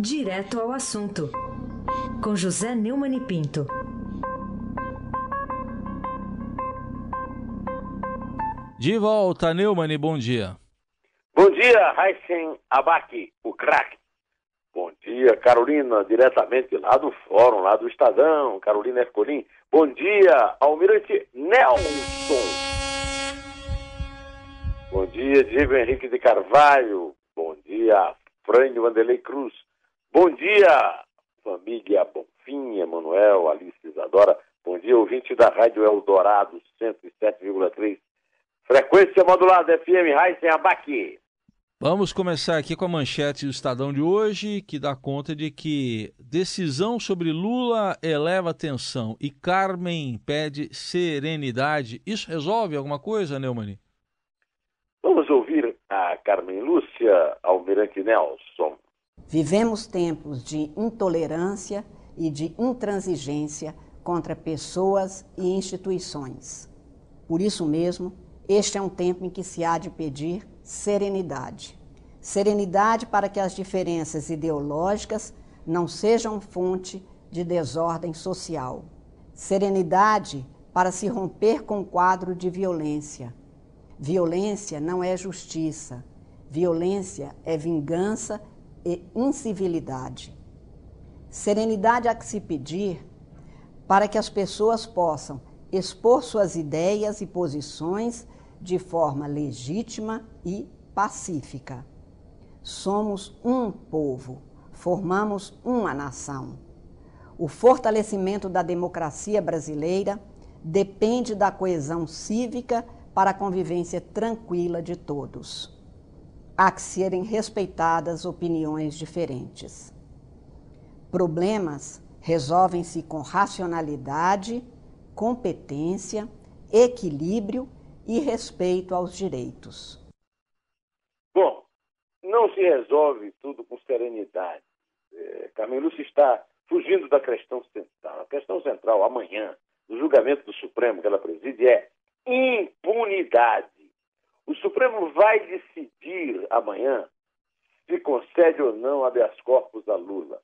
Direto ao assunto, com José Neumann e Pinto. De volta, Neumann, bom dia. Bom dia, Heisen Abaki, o craque. Bom dia, Carolina, diretamente lá do Fórum, lá do Estadão, Carolina Ercolim. Bom dia, Almirante Nelson. Bom dia, Diego Henrique de Carvalho. Bom dia, Frânio Vanderlei Cruz. Bom dia, família Bonfim, Emanuel, Alice Isadora. Bom dia, ouvinte da Rádio Eldorado 107,3. Frequência modulada FM Raizen Abaque. Vamos começar aqui com a manchete do Estadão de hoje, que dá conta de que decisão sobre Lula eleva tensão e Carmen pede serenidade. Isso resolve alguma coisa, Neumann? Vamos ouvir a Carmen Lúcia Almirante Nelson. Vivemos tempos de intolerância e de intransigência contra pessoas e instituições. Por isso mesmo, este é um tempo em que se há de pedir serenidade. Serenidade para que as diferenças ideológicas não sejam fonte de desordem social. Serenidade para se romper com o quadro de violência. Violência não é justiça. Violência é vingança e incivilidade. Serenidade há que se pedir para que as pessoas possam expor suas ideias e posições de forma legítima e pacífica. Somos um povo, formamos uma nação. O fortalecimento da democracia brasileira depende da coesão cívica para a convivência tranquila de todos há que serem respeitadas opiniões diferentes. Problemas resolvem-se com racionalidade, competência, equilíbrio e respeito aos direitos. Bom, não se resolve tudo com serenidade. É, Carmen está fugindo da questão central. A questão central, amanhã, no julgamento do Supremo que ela preside, é impunidade. O Supremo vai decidir amanhã se concede ou não habeas corpus a Lula.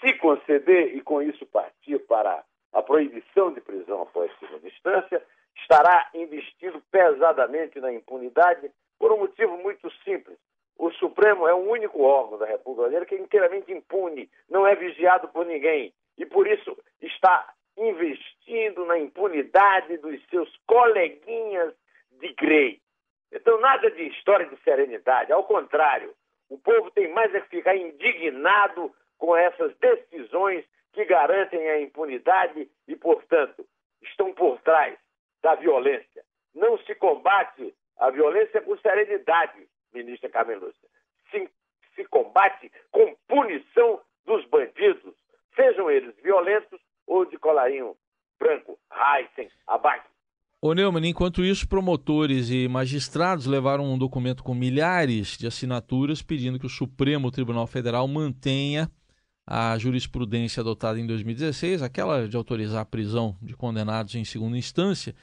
Se conceder e com isso partir para a proibição de prisão após segunda instância, estará investido pesadamente na impunidade por um motivo muito simples. O Supremo é o único órgão da República Brasileira que é inteiramente impune, não é vigiado por ninguém. E por isso está investindo na impunidade dos seus coleguinhas de Grey. Então, nada de história de serenidade. Ao contrário, o povo tem mais é que ficar indignado com essas decisões que garantem a impunidade e, portanto, estão por trás da violência. Não se combate a violência com serenidade, ministra Carmen Lúcia. Se, se combate com punição dos bandidos, sejam eles violentos ou de colarinho branco, Heisen, abaixo. Ô Neumann, enquanto isso, promotores e magistrados levaram um documento com milhares de assinaturas pedindo que o Supremo Tribunal Federal mantenha a jurisprudência adotada em 2016, aquela de autorizar a prisão de condenados em segunda instância,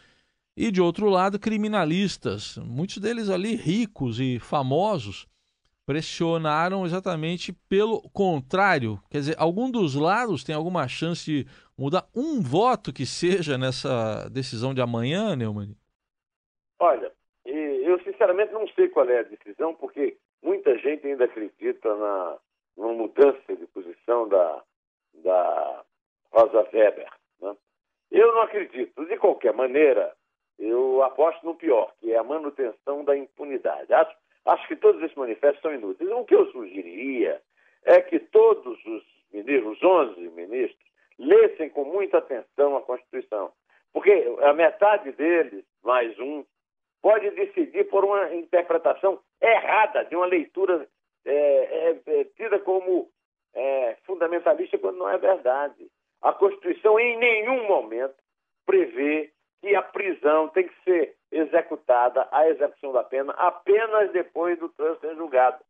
e de outro lado, criminalistas, muitos deles ali ricos e famosos, pressionaram exatamente pelo contrário. Quer dizer, algum dos lados tem alguma chance de mudar um voto que seja nessa decisão de amanhã, Neumann? Olha, eu sinceramente não sei qual é a decisão, porque muita gente ainda acredita na, numa mudança de posição da, da Rosa Weber. Né? Eu não acredito. De qualquer maneira, eu aposto no pior, que é a manutenção da impunidade. Acho Acho que todos esses manifestos são inúteis. O que eu sugeriria é que todos os ministros, os 11 ministros, lessem com muita atenção a Constituição. Porque a metade deles, mais um, pode decidir por uma interpretação errada de uma leitura é, é, é, tida como é, fundamentalista quando não é verdade. A Constituição em nenhum momento prevê que a prisão tem que ser executada, a execução da pena, apenas depois do trânsito em julgado.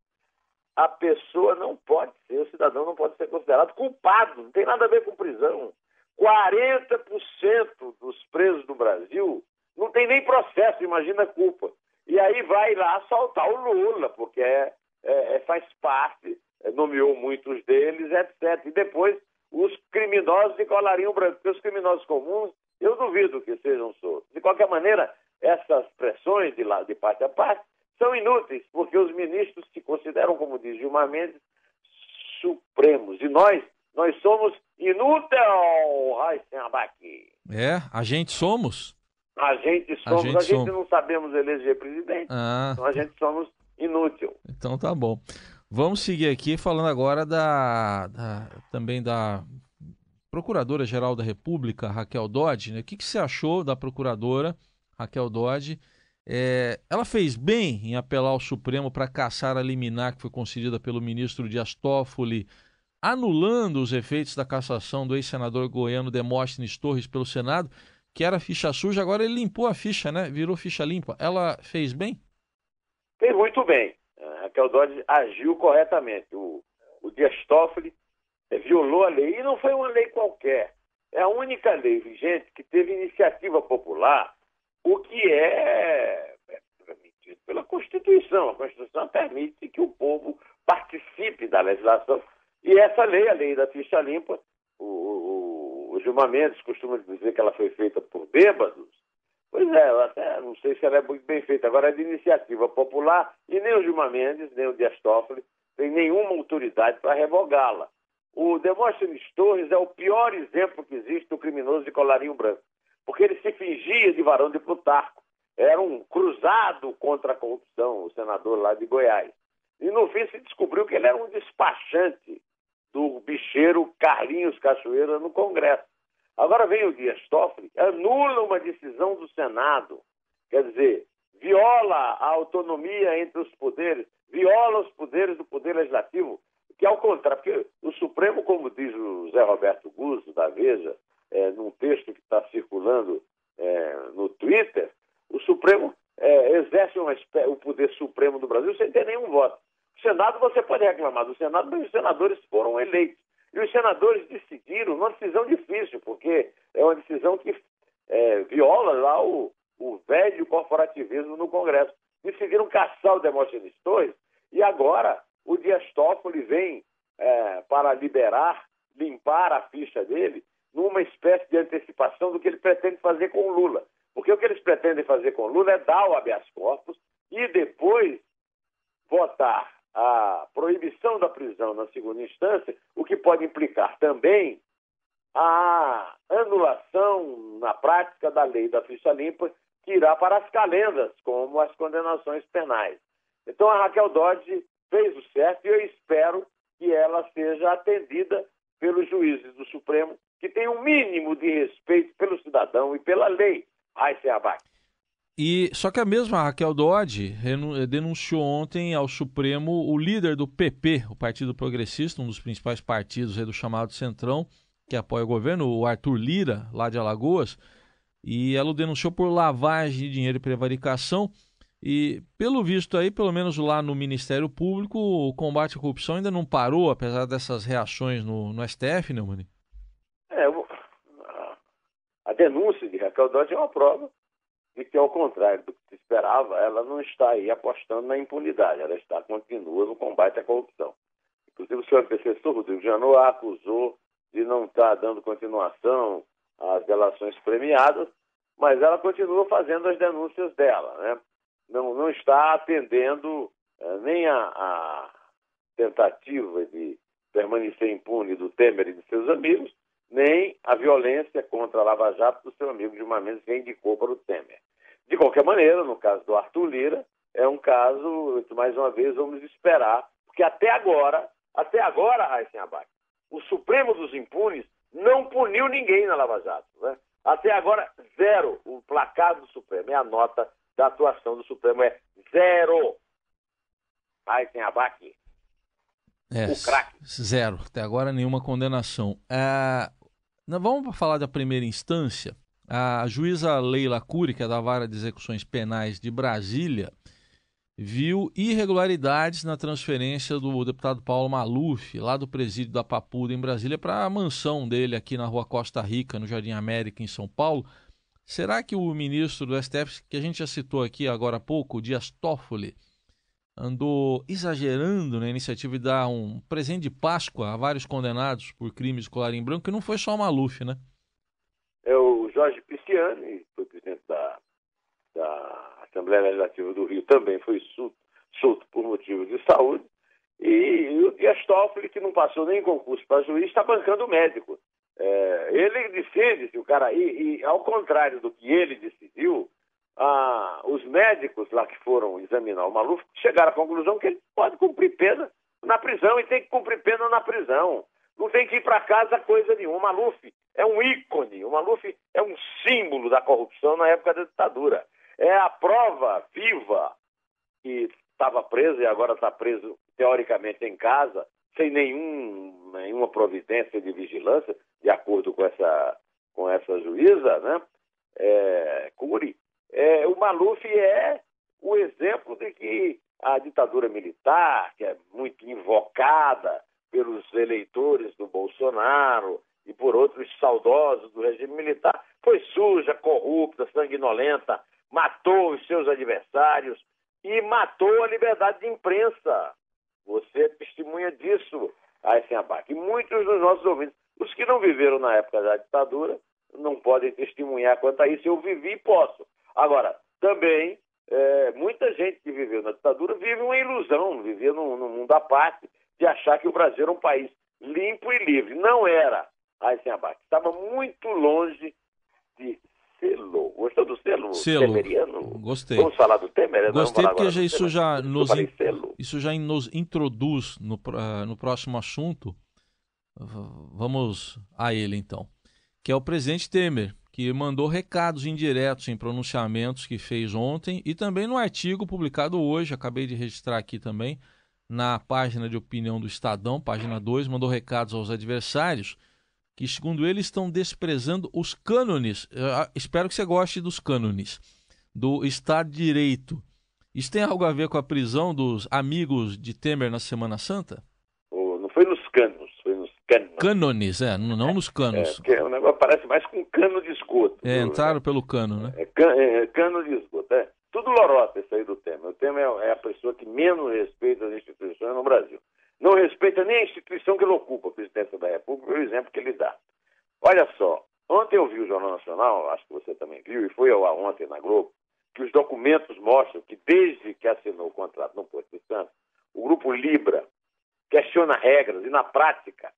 A pessoa não pode ser, o cidadão não pode ser considerado culpado, não tem nada a ver com prisão. 40% dos presos do Brasil não tem nem processo, imagina a culpa. E aí vai lá assaltar o Lula, porque é, é, é faz parte, é, nomeou muitos deles, etc. E depois os criminosos de colarinho branco, porque os criminosos comuns, eu duvido que sejam soltos. De qualquer maneira, essas pressões de, lá, de parte a parte são inúteis, porque os ministros se consideram, como diz Gilmar Mendes, supremos. E nós, nós somos inúteis, Raíssen É, a gente somos? A gente somos, a gente, a gente somos. não sabemos eleger presidente, ah. então a gente somos inútil. Então tá bom. Vamos seguir aqui falando agora da, da também da Procuradora-Geral da República, Raquel Dodge. Né? O que, que você achou da Procuradora Raquel Dodge? É, ela fez bem em apelar ao Supremo para caçar a liminar que foi concedida pelo ministro Dias Toffoli, anulando os efeitos da cassação do ex-senador goiano Demóstenes Torres pelo Senado, que era ficha suja, agora ele limpou a ficha, né? Virou ficha limpa. Ela fez bem? Fez muito bem. A Raquel Dodge agiu corretamente. O, o Dias Toffoli é, violou a lei, e não foi uma lei qualquer. É a única lei vigente que teve iniciativa popular o que é, é permitido pela Constituição. A Constituição permite que o povo participe da legislação. E essa lei, a lei da ficha limpa, o, o, o Gilmar Mendes costuma dizer que ela foi feita por bêbados. Pois é, eu até não sei se ela é muito bem feita. Agora é de iniciativa popular e nem o Gilmar Mendes, nem o Dias Toffoli tem nenhuma autoridade para revogá-la. O Demóstenes Torres é o pior exemplo que existe do criminoso de colarinho branco porque ele se fingia de varão de Plutarco. Era um cruzado contra a corrupção, o senador lá de Goiás. E no fim se descobriu que ele era um despachante do bicheiro Carlinhos Cachoeira no Congresso. Agora vem o Dias Toffoli, anula uma decisão do Senado, quer dizer, viola a autonomia entre os poderes, viola os poderes do Poder Legislativo, que ao contrário, porque o Supremo, como diz o Zé Roberto Guzzo, da Veja, é, num texto que está circulando é, no Twitter, o Supremo é, exerce uma, o poder supremo do Brasil sem ter nenhum voto. O Senado você pode reclamar do Senado, mas os senadores foram eleitos. E os senadores decidiram numa decisão difícil, porque é uma decisão que é, viola lá o, o velho corporativismo no Congresso. Decidiram caçar o Demóstenes Torres e agora o Dias Toffoli vem é, para liberar, limpar a ficha dele numa espécie de antecipação do que ele pretende fazer com o Lula. Porque o que eles pretendem fazer com o Lula é dar o habeas corpus e depois votar a proibição da prisão na segunda instância, o que pode implicar também a anulação na prática da lei da ficha limpa, que irá para as calendas, como as condenações penais. Então a Raquel Dodge fez o certo e eu espero que ela seja atendida pelos juízes do Supremo que tem um mínimo de respeito pelo cidadão e pela lei. Aí se abate. E só que a mesma Raquel Dodge denunciou ontem ao Supremo o líder do PP, o Partido Progressista, um dos principais partidos do chamado Centrão, que apoia o governo, o Arthur Lira, lá de Alagoas, e ela o denunciou por lavagem de dinheiro e prevaricação. E, pelo visto aí, pelo menos lá no Ministério Público, o combate à corrupção ainda não parou, apesar dessas reações no, no STF, Neumann? É, a denúncia de Raquel Dodge é uma prova de que, ao contrário do que se esperava, ela não está aí apostando na impunidade, ela está continua no combate à corrupção. Inclusive, o senhor professor Rodrigo Janot a acusou de não estar dando continuação às delações premiadas, mas ela continua fazendo as denúncias dela, né? Não, não está atendendo eh, nem a, a tentativa de permanecer impune do Temer e de seus amigos, nem a violência contra a Lava Jato do seu amigo Gilmar Mendes, que indicou para o Temer. De qualquer maneira, no caso do Arthur Lira, é um caso, mais uma vez, vamos esperar, porque até agora, até agora, Raíssen Abac, o Supremo dos Impunes não puniu ninguém na Lava Jato. Né? Até agora, zero. O placar do Supremo é a nota da atuação do Supremo, é zero. Raíssen Abac. É, o craque. Zero. Até agora, nenhuma condenação. É, Vamos falar da primeira instância. A juíza Leila Cury, que é da Vara de Execuções Penais de Brasília, viu irregularidades na transferência do deputado Paulo Maluf, lá do presídio da Papuda, em Brasília, para a mansão dele aqui na rua Costa Rica, no Jardim América, em São Paulo. Será que o ministro do STF, que a gente já citou aqui agora há pouco, Dias Toffoli, andou exagerando na iniciativa de dar um presente de Páscoa a vários condenados por crimes de colarinho branco, que não foi só o Maluf, né? É o Jorge Pisciani, foi presidente da, da Assembleia Legislativa do Rio, também foi solto, solto por motivos de saúde. E, o Dias Toffoli, que não passou nem concurso para juiz, está bancando o médico. É, ele decide se o cara. E, e, ao contrário do que ele decidiu, ah, os médicos lá que foram examinar o Maluf chegaram à conclusão que ele pode cumprir pena na prisão e tem que cumprir pena na prisão. Não tem que ir para casa coisa nenhuma. O Maluf é um ícone, o Maluf é um símbolo da corrupção na época da ditadura. É a prova viva que estava preso e agora está preso teoricamente em casa, sem nenhum, nenhuma providência de vigilância, de acordo com essa, com essa juíza, né? É. É, o Maluf é o exemplo de que a ditadura militar, que é muito invocada pelos eleitores do Bolsonaro e por outros saudosos do regime militar, foi suja, corrupta, sanguinolenta, matou os seus adversários e matou a liberdade de imprensa. Você é testemunha disso, Aysenabach. E muitos dos nossos ouvintes, os que não viveram na época da ditadura, não podem testemunhar quanto a isso. Eu vivi e posso. Agora, também, é, muita gente que viveu na ditadura vive uma ilusão, vivia num, num mundo à parte, de achar que o Brasil era um país limpo e livre. Não era, Aysenabach. Estava muito longe de selo. Gostou do selo? Selo. Temeriano? Gostei. Vamos falar do Temer? Gostei porque já, isso, já nos isso já nos introduz no, uh, no próximo assunto. Vamos a ele então. Que é o presidente Temer, que mandou recados indiretos em pronunciamentos que fez ontem e também no artigo publicado hoje, acabei de registrar aqui também, na página de opinião do Estadão, página 2, mandou recados aos adversários que, segundo ele, estão desprezando os cânones. espero que você goste dos cânones do Estado de Direito. Isso tem algo a ver com a prisão dos amigos de Temer na Semana Santa? Oh, não foi nos canos, foi nos cânones. Cânones, é, não, não nos canos. É, o negócio parece mais com cano de esgoto. É, entraram pelo cano, né? É, can, é, cano de esgoto, é. Tudo lorota isso aí do Temer. O Temer é a pessoa que menos respeita as instituições no Brasil não respeita nem a instituição que ele ocupa, a presidência da República, o exemplo que ele dá. Olha só, ontem eu vi o Jornal Nacional, acho que você também viu, e foi ao ontem na Globo, que os documentos mostram que desde que assinou o contrato no Porto de Santos, o Grupo Libra questiona regras e, na prática,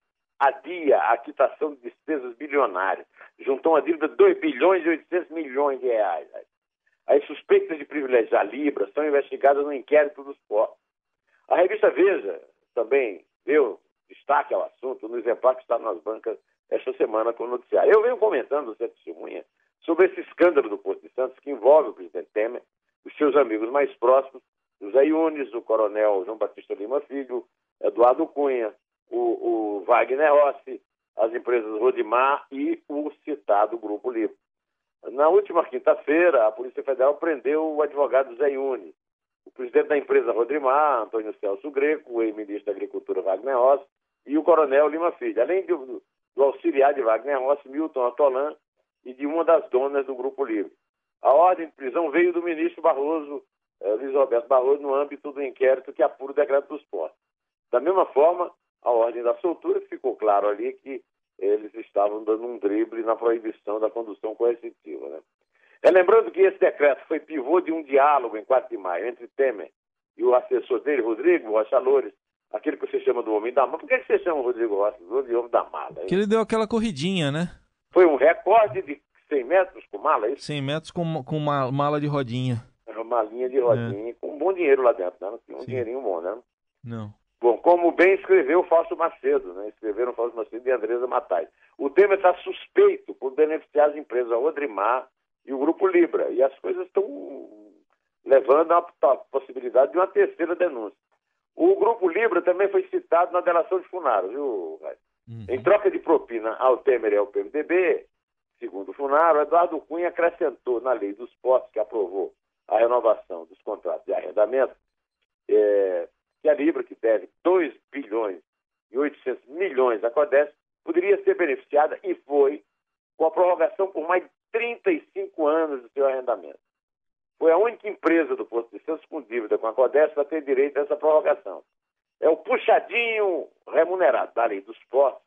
adia a quitação de despesas bilionárias. Juntou uma dívida de 2 bilhões e 800 milhões de reais. As suspeitas de privilegiar Libra são investigadas no inquérito dos portos. A revista Veja também deu destaque ao assunto no exemplar que está nas bancas esta semana com o noticiário. Eu venho comentando, você testemunha, sobre esse escândalo do Porto de Santos que envolve o presidente Temer, os seus amigos mais próximos, José Yunes, o coronel João Batista Lima Filho, Eduardo Cunha, o, o Wagner Rossi, as empresas Rodimar e o citado Grupo Livre. Na última quinta-feira, a Polícia Federal prendeu o advogado Zé Yunes, o presidente da empresa Rodrimar, Antônio Celso Greco, o ex-ministro da Agricultura Wagner Rossi e o coronel Lima Filho, além do, do auxiliar de Wagner Rossi, Milton Atolan, e de uma das donas do Grupo Livre. A ordem de prisão veio do ministro Barroso, eh, Luiz Roberto Barroso, no âmbito do inquérito que apura o decreto dos postos. Da mesma forma, a ordem da soltura, ficou claro ali que eles estavam dando um drible na proibição da condução coercitiva. Né? É lembrando que esse decreto foi pivô de um diálogo em 4 de maio entre Temer e o assessor dele, Rodrigo Rocha Loures, aquele que você chama do homem da mala. Por que você chama o Rodrigo Rocha de homem da mala? Hein? Que ele deu aquela corridinha, né? Foi um recorde de 100 metros com mala, é isso? 100 metros com, com uma mala de rodinha. Uma malinha de rodinha, é. com um bom dinheiro lá dentro, né? Um Sim. dinheirinho bom, né? Não. Bom, como bem escreveu o Fausto Macedo, né? Escreveram Fausto Macedo e Andresa Matai. O Temer está suspeito por beneficiar as empresas Odrimar, e o Grupo Libra. E as coisas estão levando à possibilidade de uma terceira denúncia. O Grupo Libra também foi citado na delação de Funaro, viu, uhum. Em troca de propina ao Temer e ao PMDB, segundo o Funaro, Eduardo Cunha acrescentou na lei dos postos que aprovou a renovação dos contratos de arrendamento é, que a Libra, que deve 2 bilhões e 800 milhões à CODES, poderia ser beneficiada e foi com a prorrogação por mais 35 anos do seu arrendamento. Foi a única empresa do Porto de Santos com dívida com a Codesp para ter direito a essa prorrogação. É o puxadinho remunerado da lei dos postos.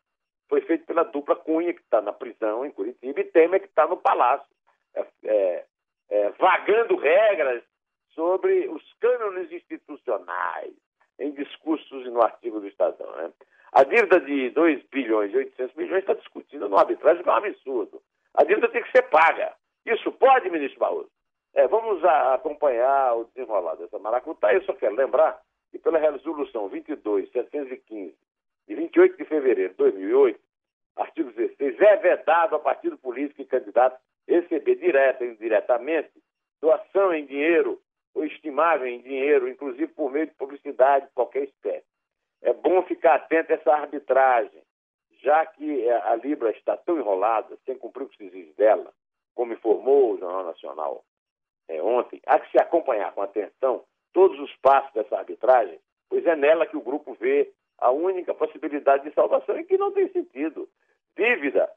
Foi feito pela dupla Cunha, que está na prisão em Curitiba, e Temer, que está no palácio, é, é, é, vagando regras sobre os cânones institucionais em discursos e no artigo do Estadão. Né? A dívida de 2 bilhões e 800 milhões está discutida no arbitragem, que é um absurdo. A dívida tem que ser paga. Isso pode, ministro Barroso? É, vamos a, acompanhar o desenrolar dessa maracutá. Eu só quero lembrar que pela resolução 22.715 de 28 de fevereiro de 2008, artigo 16, é vedado a partido político e candidato receber direta e indiretamente doação em dinheiro estimável em dinheiro, inclusive por meio de publicidade de qualquer espécie. É bom ficar atento a essa arbitragem, já que a Libra está tão enrolada, sem cumprir o que se exige dela, como informou o Jornal Nacional é, ontem, há que se acompanhar com atenção todos os passos dessa arbitragem, pois é nela que o grupo vê a única possibilidade de salvação e que não tem sentido. Dívida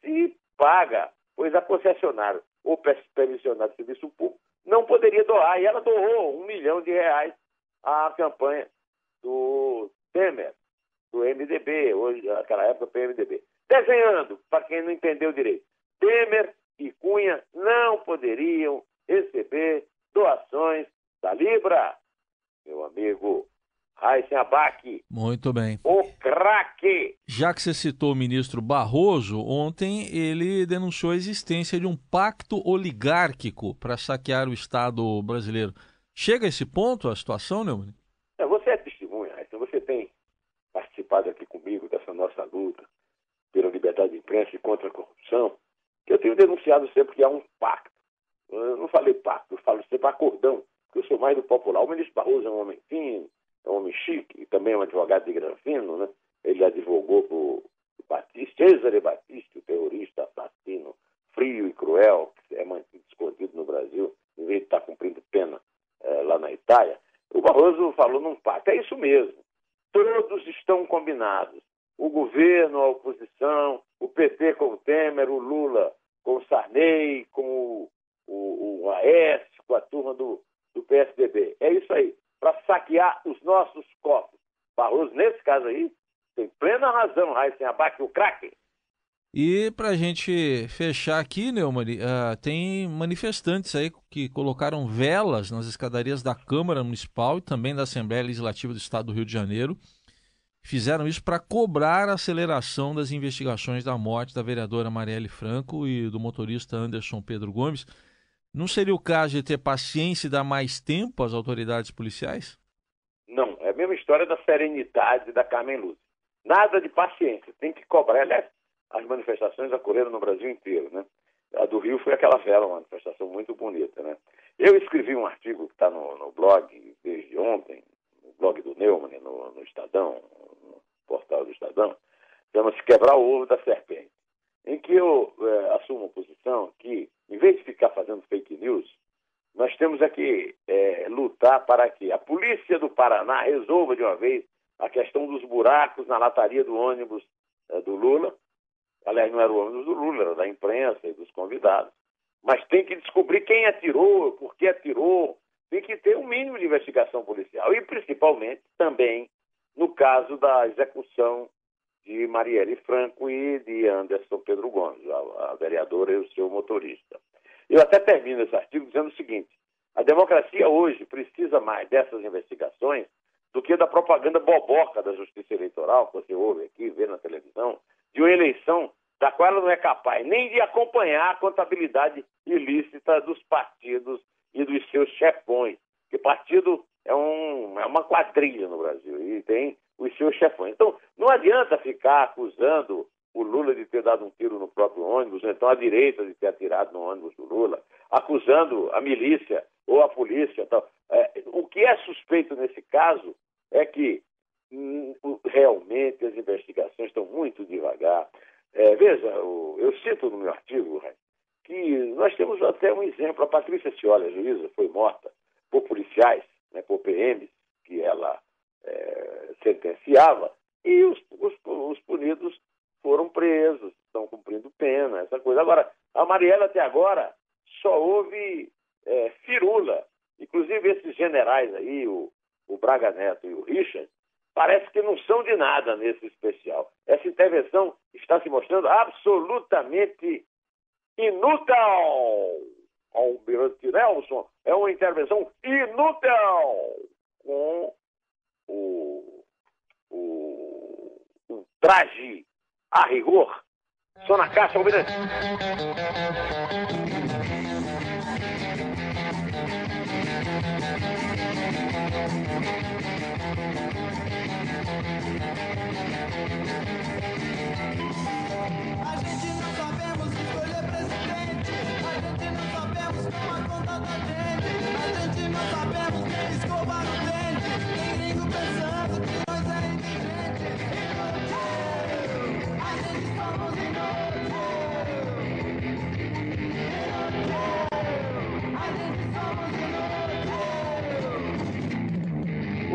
se paga, pois a concessionária ou permissionária de serviço público doar, e ela doou um milhão de reais à campanha do Temer, do MDB, hoje, naquela época, PMDB. Desenhando, para quem não entendeu direito, Temer e Cunha não poderiam receber doações da Libra. Meu amigo Abac. Muito bem. O craque. Já que você citou o ministro Barroso, ontem ele denunciou a existência de um pacto oligárquico para saquear o Estado brasileiro. Chega a esse ponto a situação, Neumann? É, você é testemunha, Raíssen. Você tem participado aqui comigo dessa nossa luta pela liberdade de imprensa e contra a corrupção, que eu tenho denunciado sempre que há um pacto eu não falei pacto, eu falo sempre acordão, porque eu sou mais do popular. O ministro Barroso é um homem fino, é um homem chique, e também é um advogado de Granfino, né? Ele advogou para o Batista, Cesare Batista, o terrorista assassino, frio e cruel, que é mantido escondido no Brasil, em vez de estar cumprindo pena é, lá na Itália. O Barroso falou num pacto. É isso mesmo. Todos estão combinados. O governo, a oposição, o PT com o Temer, o Lula com o Sarney, com o o, o Aécio, com a turma do, do PSDB. É isso aí, para saquear os nossos cofres. Barroso, nesse caso aí, tem plena razão, Raíssen Abac, o craque. E para a gente fechar aqui, Neumann, uh, tem manifestantes aí que colocaram velas nas escadarias da Câmara Municipal e também da Assembleia Legislativa do Estado do Rio de Janeiro. Fizeram isso para cobrar a aceleração das investigações da morte da vereadora Marielle Franco e do motorista Anderson Pedro Gomes. Não seria o caso de ter paciência e dar mais tempo às autoridades policiais? Não, é a mesma história da serenidade da Carmen Lúcia. Nada de paciência, tem que cobrar. Aliás, as manifestações ocorreram no Brasil inteiro, né? A do Rio foi aquela vela, uma manifestação muito bonita, né? Eu escrevi um artigo que está no, no, blog desde ontem, no blog do Neumann, no, no Estadão, no portal do Estadão, chama-se Quebrar o Ovo da Serpente, em que eu é, assumo a posição que em vez de ficar fazendo fake news, temos aqui é, lutar para que a polícia do Paraná resolva de uma vez a questão dos buracos na lataria do ônibus é, do Lula. Aliás, não era o ônibus do Lula, era da imprensa e dos convidados. Mas tem que descobrir quem atirou, por que atirou. Tem que ter um mínimo de investigação policial. E, principalmente, também no caso da execução de Marielle Franco e de Anderson Pedro Gomes, a, a vereadora e o seu motorista. Eu até termino esse artigo dizendo o seguinte: a democracia hoje precisa mais dessas investigações do que da propaganda boboca da justiça eleitoral, que você ouve aqui, vê na televisão, de uma eleição da qual ela não é capaz nem de acompanhar a contabilidade ilícita dos partidos e dos seus chefões. Porque partido é, um, é uma quadrilha no Brasil e tem os seus chefões. Então, não adianta ficar acusando o Lula de ter dado um tiro no próprio ônibus, ou então a direita de ter atirado no ônibus do Lula, acusando a milícia ou a polícia. Tal. É, o que é suspeito nesse caso é que hum, realmente as investigações estão muito devagar. É, veja, eu, cito no meu artigo que nós temos até um exemplo. A Patrícia Ciola, a juíza, foi morta por policiais, né, por PMs, que ela é, sentenciava, e os, os, os, punidos foram presos, estão cumprindo pena, essa coisa. Agora, a Mariela até agora só houve é, firula Inclusive esses generais aí, o, o Braga Neto e o Richard, parece que não são de nada nesse especial. Essa intervenção está se mostrando absolutamente inútil. Almirante Nelson é uma intervenção inútil com o, o, o traje a rigor. Só na caixa, Almirante.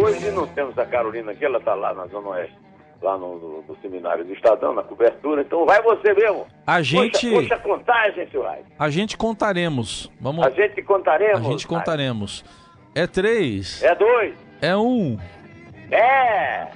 Hoje não temos a Carolina aqui, ela está lá na Zona Oeste, lá no, no, no, seminário do Estadão, na cobertura. Então vai você mesmo. A gente. Puxa, a contagem, seu Raio. A gente contaremos. Vamos... A gente contaremos. A gente contaremos. É três. É dois. É um. É.